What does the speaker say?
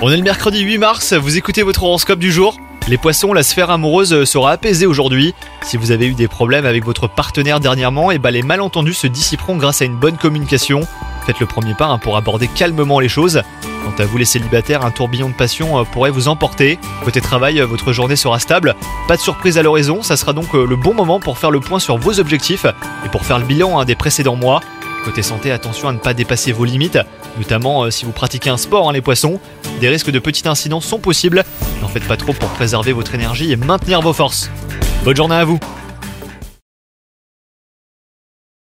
On est le mercredi 8 mars, vous écoutez votre horoscope du jour? Les poissons, la sphère amoureuse sera apaisée aujourd'hui. Si vous avez eu des problèmes avec votre partenaire dernièrement, et bah les malentendus se dissiperont grâce à une bonne communication. Faites le premier pas hein, pour aborder calmement les choses. Quant à vous les célibataires, un tourbillon de passion euh, pourrait vous emporter. Côté travail, euh, votre journée sera stable. Pas de surprise à l'horizon, ça sera donc euh, le bon moment pour faire le point sur vos objectifs et pour faire le bilan hein, des précédents mois. Côté santé, attention à ne pas dépasser vos limites, notamment euh, si vous pratiquez un sport, hein, les poissons. Des risques de petits incidents sont possibles. N'en faites pas trop pour préserver votre énergie et maintenir vos forces. Bonne journée à vous